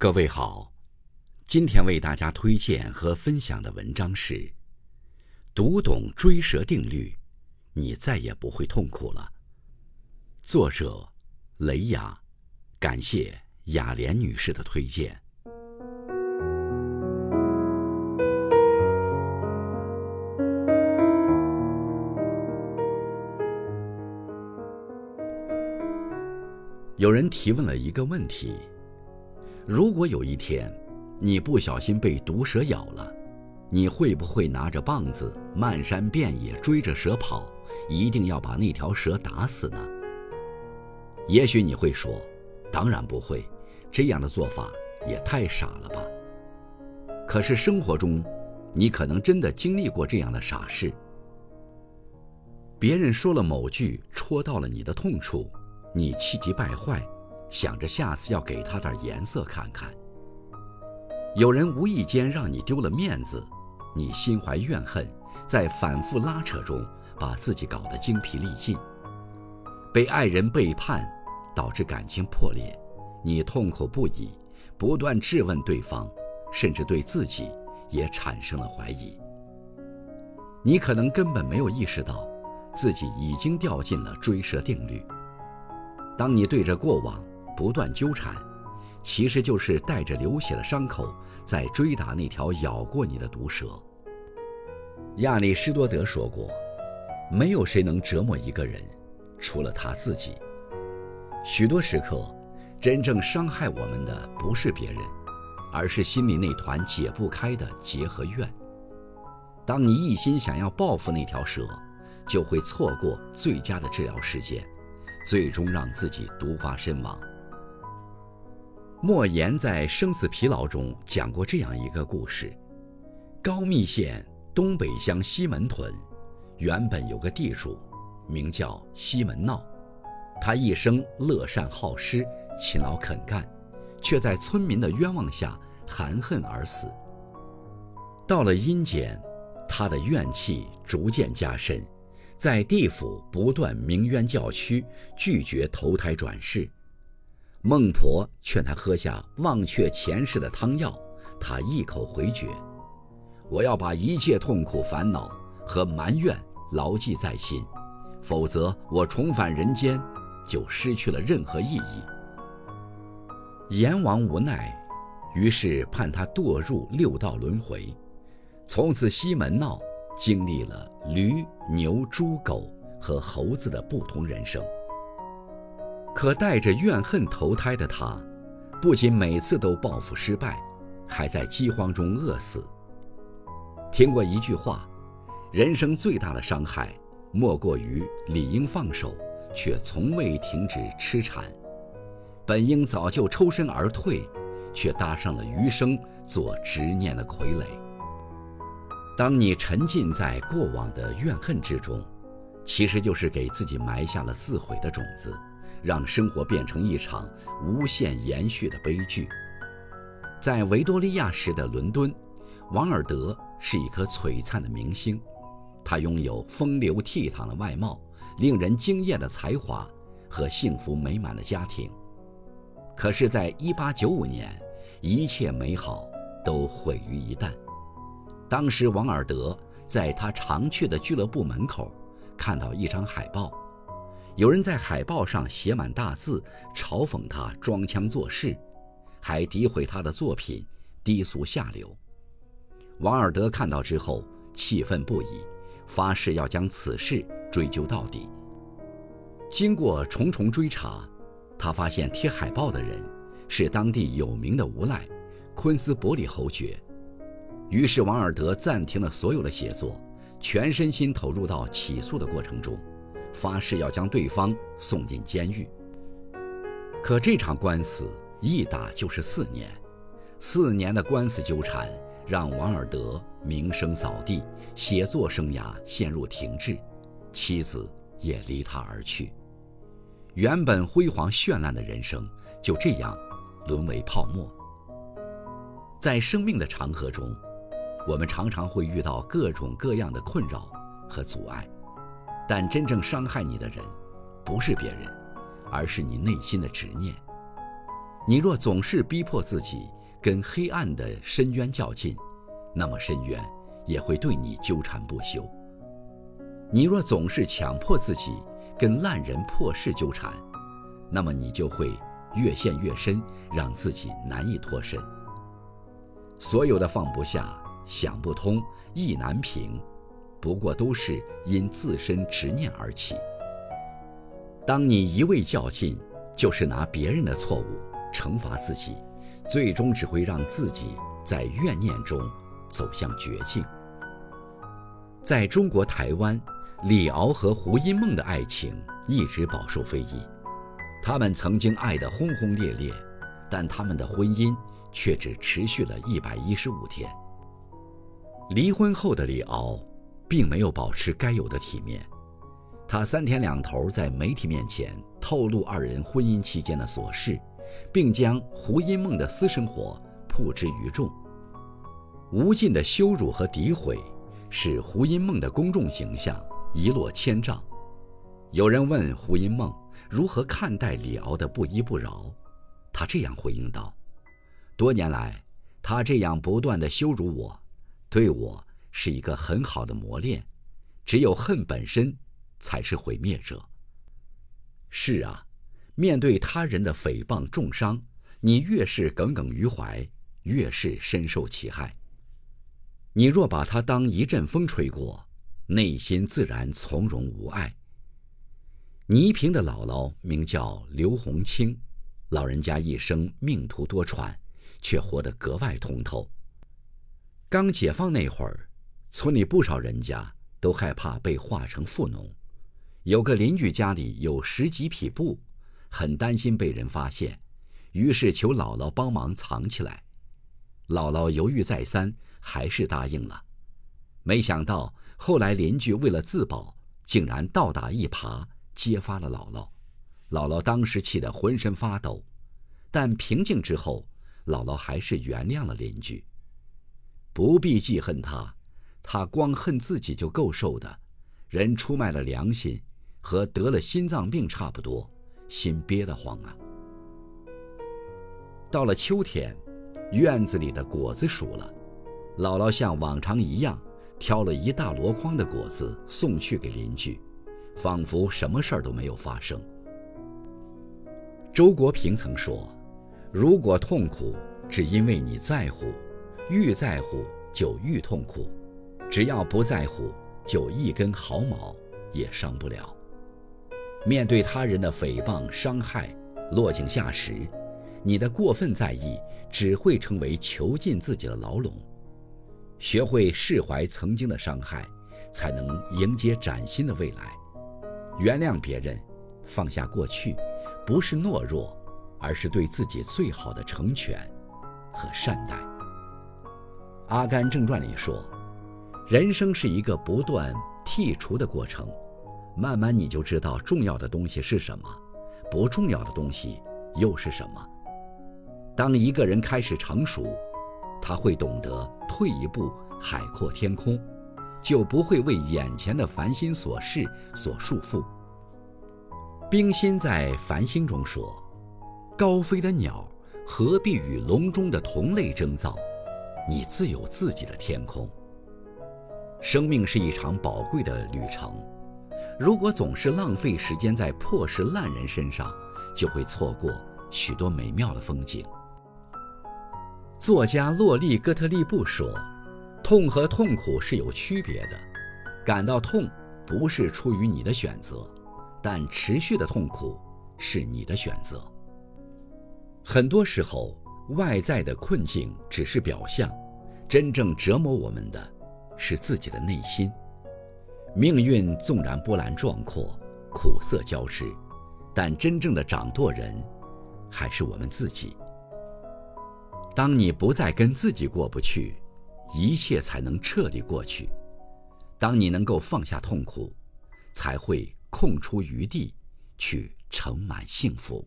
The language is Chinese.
各位好，今天为大家推荐和分享的文章是《读懂追蛇定律，你再也不会痛苦了》。作者雷雅，感谢雅莲女士的推荐。有人提问了一个问题。如果有一天，你不小心被毒蛇咬了，你会不会拿着棒子漫山遍野追着蛇跑，一定要把那条蛇打死呢？也许你会说：“当然不会，这样的做法也太傻了吧。”可是生活中，你可能真的经历过这样的傻事。别人说了某句戳到了你的痛处，你气急败坏。想着下次要给他点颜色看看。有人无意间让你丢了面子，你心怀怨恨，在反复拉扯中把自己搞得精疲力尽。被爱人背叛，导致感情破裂，你痛苦不已，不断质问对方，甚至对自己也产生了怀疑。你可能根本没有意识到，自己已经掉进了追蛇定律。当你对着过往。不断纠缠，其实就是带着流血的伤口在追打那条咬过你的毒蛇。亚里士多德说过：“没有谁能折磨一个人，除了他自己。”许多时刻，真正伤害我们的不是别人，而是心里那团解不开的结和怨。当你一心想要报复那条蛇，就会错过最佳的治疗时间，最终让自己毒发身亡。莫言在《生死疲劳》中讲过这样一个故事：高密县东北乡西门屯，原本有个地主，名叫西门闹。他一生乐善好施，勤劳肯干，却在村民的冤枉下含恨而死。到了阴间，他的怨气逐渐加深，在地府不断鸣冤叫屈，拒绝投胎转世。孟婆劝他喝下忘却前世的汤药，他一口回绝：“我要把一切痛苦、烦恼和埋怨牢记在心，否则我重返人间就失去了任何意义。”阎王无奈，于是判他堕入六道轮回。从此，西门闹经历了驴、牛、猪、狗和猴子的不同人生。可带着怨恨投胎的他，不仅每次都报复失败，还在饥荒中饿死。听过一句话：人生最大的伤害，莫过于理应放手，却从未停止痴缠；本应早就抽身而退，却搭上了余生做执念的傀儡。当你沉浸在过往的怨恨之中，其实就是给自己埋下了自毁的种子。让生活变成一场无限延续的悲剧。在维多利亚时的伦敦，王尔德是一颗璀璨的明星，他拥有风流倜傥的外貌、令人惊艳的才华和幸福美满的家庭。可是，在1895年，一切美好都毁于一旦。当时，王尔德在他常去的俱乐部门口看到一张海报。有人在海报上写满大字，嘲讽他装腔作势，还诋毁他的作品低俗下流。王尔德看到之后气愤不已，发誓要将此事追究到底。经过重重追查，他发现贴海报的人是当地有名的无赖昆斯伯里侯爵。于是王尔德暂停了所有的写作，全身心投入到起诉的过程中。发誓要将对方送进监狱。可这场官司一打就是四年，四年的官司纠缠让王尔德名声扫地，写作生涯陷入停滞，妻子也离他而去，原本辉煌绚烂的人生就这样沦为泡沫。在生命的长河中，我们常常会遇到各种各样的困扰和阻碍。但真正伤害你的人，不是别人，而是你内心的执念。你若总是逼迫自己跟黑暗的深渊较劲，那么深渊也会对你纠缠不休。你若总是强迫自己跟烂人破事纠缠，那么你就会越陷越深，让自己难以脱身。所有的放不下、想不通、意难平，不过都是因自身执念而起。当你一味较劲，就是拿别人的错误惩罚自己，最终只会让自己在怨念中走向绝境。在中国台湾，李敖和胡因梦的爱情一直饱受非议。他们曾经爱得轰轰烈烈，但他们的婚姻却只持续了一百一十五天。离婚后的李敖，并没有保持该有的体面，他三天两头在媒体面前透露二人婚姻期间的琐事，并将胡因梦的私生活曝之于众。无尽的羞辱和诋毁，使胡因梦的公众形象一落千丈。有人问胡因梦。如何看待李敖的不依不饶？他这样回应道：“多年来，他这样不断的羞辱我，对我是一个很好的磨练。只有恨本身，才是毁灭者。是啊，面对他人的诽谤重伤，你越是耿耿于怀，越是深受其害。你若把他当一阵风吹过，内心自然从容无碍。”倪萍的姥姥名叫刘红清，老人家一生命途多舛，却活得格外通透。刚解放那会儿，村里不少人家都害怕被划成富农。有个邻居家里有十几匹布，很担心被人发现，于是求姥姥帮忙藏起来。姥姥犹豫再三，还是答应了。没想到后来邻居为了自保，竟然倒打一耙。揭发了姥姥，姥姥当时气得浑身发抖，但平静之后，姥姥还是原谅了邻居。不必记恨他，他光恨自己就够受的，人出卖了良心，和得了心脏病差不多，心憋得慌啊。到了秋天，院子里的果子熟了，姥姥像往常一样，挑了一大箩筐的果子送去给邻居。仿佛什么事儿都没有发生。周国平曾说：“如果痛苦只因为你在乎，愈在乎就愈痛苦；只要不在乎，就一根毫毛也伤不了。”面对他人的诽谤伤害，落井下石，你的过分在意只会成为囚禁自己的牢笼。学会释怀曾经的伤害，才能迎接崭新的未来。原谅别人，放下过去，不是懦弱，而是对自己最好的成全和善待。《阿甘正传》里说，人生是一个不断剔除的过程，慢慢你就知道重要的东西是什么，不重要的东西又是什么。当一个人开始成熟，他会懂得退一步，海阔天空。就不会为眼前的烦心琐事所束缚。冰心在《繁星》中说：“高飞的鸟何必与笼中的同类争造？你自有自己的天空。”生命是一场宝贵的旅程，如果总是浪费时间在破事烂人身上，就会错过许多美妙的风景。作家洛丽·戈特利布说。痛和痛苦是有区别的，感到痛不是出于你的选择，但持续的痛苦是你的选择。很多时候，外在的困境只是表象，真正折磨我们的，是自己的内心。命运纵然波澜壮阔，苦涩交织，但真正的掌舵人，还是我们自己。当你不再跟自己过不去。一切才能彻底过去。当你能够放下痛苦，才会空出余地去盛满幸福。